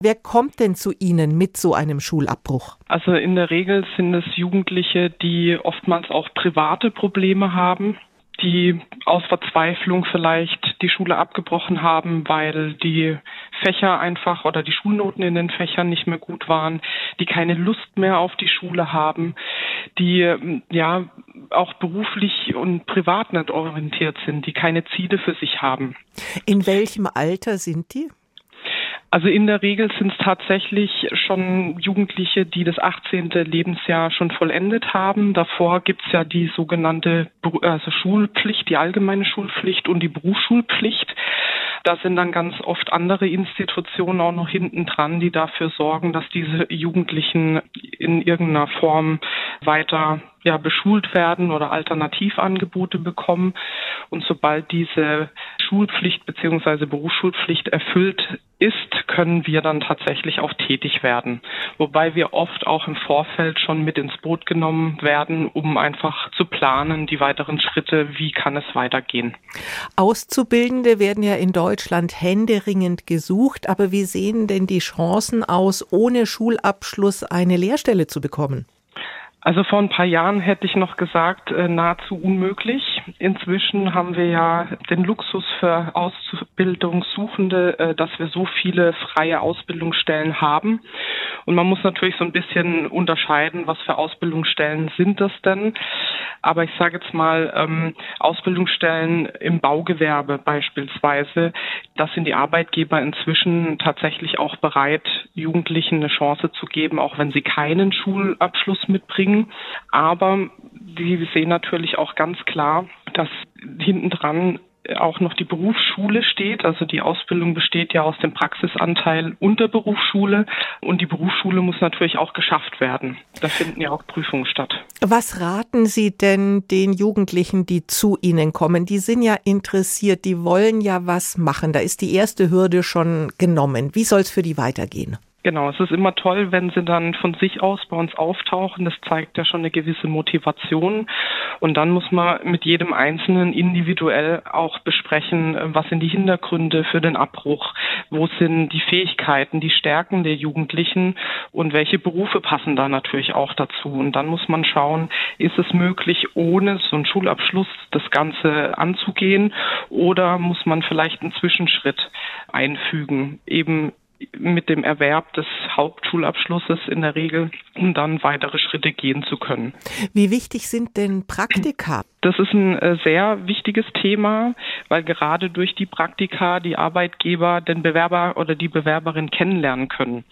Wer kommt denn zu Ihnen mit so einem Schulabbruch? Also in der Regel sind es Jugendliche, die oftmals auch private Probleme haben, die aus Verzweiflung vielleicht die Schule abgebrochen haben, weil die Fächer einfach oder die Schulnoten in den Fächern nicht mehr gut waren, die keine Lust mehr auf die Schule haben, die ja auch beruflich und privat nicht orientiert sind, die keine Ziele für sich haben. In welchem Alter sind die? Also in der Regel sind es tatsächlich schon Jugendliche, die das 18. Lebensjahr schon vollendet haben. Davor gibt es ja die sogenannte also Schulpflicht, die allgemeine Schulpflicht und die Berufsschulpflicht. Da sind dann ganz oft andere Institutionen auch noch hinten dran, die dafür sorgen, dass diese Jugendlichen in irgendeiner Form weiter ja, beschult werden oder Alternativangebote bekommen. Und sobald diese Schulpflicht beziehungsweise Berufsschulpflicht erfüllt ist, können wir dann tatsächlich auch tätig werden. Wobei wir oft auch im Vorfeld schon mit ins Boot genommen werden, um einfach zu planen, die weiteren Schritte, wie kann es weitergehen. Auszubildende werden ja in Deutschland händeringend gesucht, aber wie sehen denn die Chancen aus, ohne Schulabschluss eine Lehrstelle zu bekommen? Also vor ein paar Jahren hätte ich noch gesagt, äh, nahezu unmöglich. Inzwischen haben wir ja den Luxus für Ausbildungssuchende, äh, dass wir so viele freie Ausbildungsstellen haben. Und man muss natürlich so ein bisschen unterscheiden, was für Ausbildungsstellen sind das denn. Aber ich sage jetzt mal, ähm, Ausbildungsstellen im Baugewerbe beispielsweise, das sind die Arbeitgeber inzwischen tatsächlich auch bereit, Jugendlichen eine Chance zu geben, auch wenn sie keinen Schulabschluss mitbringen. Aber die sehen natürlich auch ganz klar, dass hintendran auch noch die Berufsschule steht. Also die Ausbildung besteht ja aus dem Praxisanteil und der Berufsschule. Und die Berufsschule muss natürlich auch geschafft werden. Da finden ja auch Prüfungen statt. Was raten Sie denn den Jugendlichen, die zu Ihnen kommen? Die sind ja interessiert, die wollen ja was machen. Da ist die erste Hürde schon genommen. Wie soll es für die weitergehen? Genau, es ist immer toll, wenn sie dann von sich aus bei uns auftauchen. Das zeigt ja schon eine gewisse Motivation. Und dann muss man mit jedem Einzelnen individuell auch besprechen, was sind die Hintergründe für den Abbruch, wo sind die Fähigkeiten, die Stärken der Jugendlichen und welche Berufe passen da natürlich auch dazu. Und dann muss man schauen, ist es möglich, ohne so einen Schulabschluss das Ganze anzugehen oder muss man vielleicht einen Zwischenschritt einfügen, eben mit dem Erwerb des Hauptschulabschlusses in der Regel, um dann weitere Schritte gehen zu können. Wie wichtig sind denn Praktika? Das ist ein äh, sehr wichtiges Thema, weil gerade durch die Praktika die Arbeitgeber den Bewerber oder die Bewerberin kennenlernen können.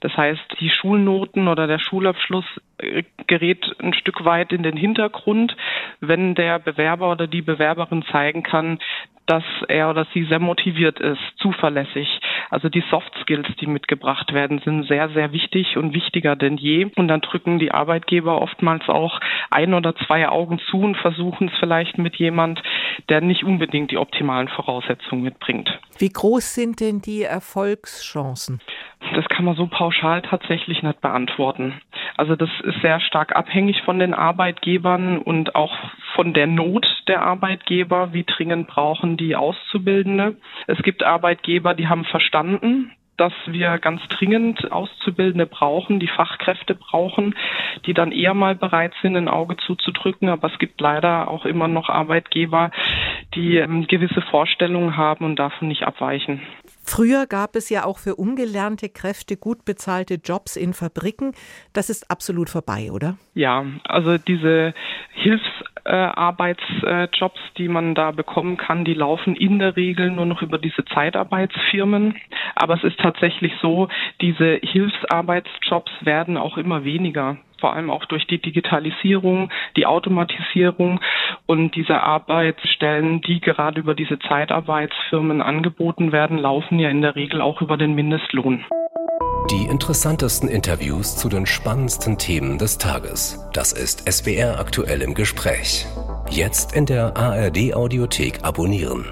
Das heißt, die Schulnoten oder der Schulabschluss äh, gerät ein Stück weit in den Hintergrund, wenn der Bewerber oder die Bewerberin zeigen kann, dass er oder sie sehr motiviert ist, zuverlässig. Also die Soft Skills, die mitgebracht werden, sind sehr, sehr wichtig und wichtiger denn je. Und dann drücken die Arbeitgeber oftmals auch ein oder zwei Augen zu und versuchen es vielleicht mit jemand, der nicht unbedingt die optimalen Voraussetzungen mitbringt. Wie groß sind denn die Erfolgschancen? Das kann man so pauschal tatsächlich nicht beantworten. Also das ist sehr stark abhängig von den Arbeitgebern und auch von der Not der Arbeitgeber. Wie dringend brauchen die Auszubildende? Es gibt Arbeitgeber, die haben verstanden, dass wir ganz dringend Auszubildende brauchen, die Fachkräfte brauchen, die dann eher mal bereit sind, ein Auge zuzudrücken. Aber es gibt leider auch immer noch Arbeitgeber, die ähm, gewisse Vorstellungen haben und davon nicht abweichen. Früher gab es ja auch für ungelernte Kräfte gut bezahlte Jobs in Fabriken. Das ist absolut vorbei, oder? Ja, also diese Hilfsarbeitsjobs, äh, die man da bekommen kann, die laufen in der Regel nur noch über diese Zeitarbeitsfirmen. Aber es ist tatsächlich so, diese Hilfsarbeitsjobs werden auch immer weniger vor allem auch durch die Digitalisierung, die Automatisierung und diese Arbeitsstellen, die gerade über diese Zeitarbeitsfirmen angeboten werden, laufen ja in der Regel auch über den Mindestlohn. Die interessantesten Interviews zu den spannendsten Themen des Tages. Das ist SWR aktuell im Gespräch. Jetzt in der ARD Audiothek abonnieren.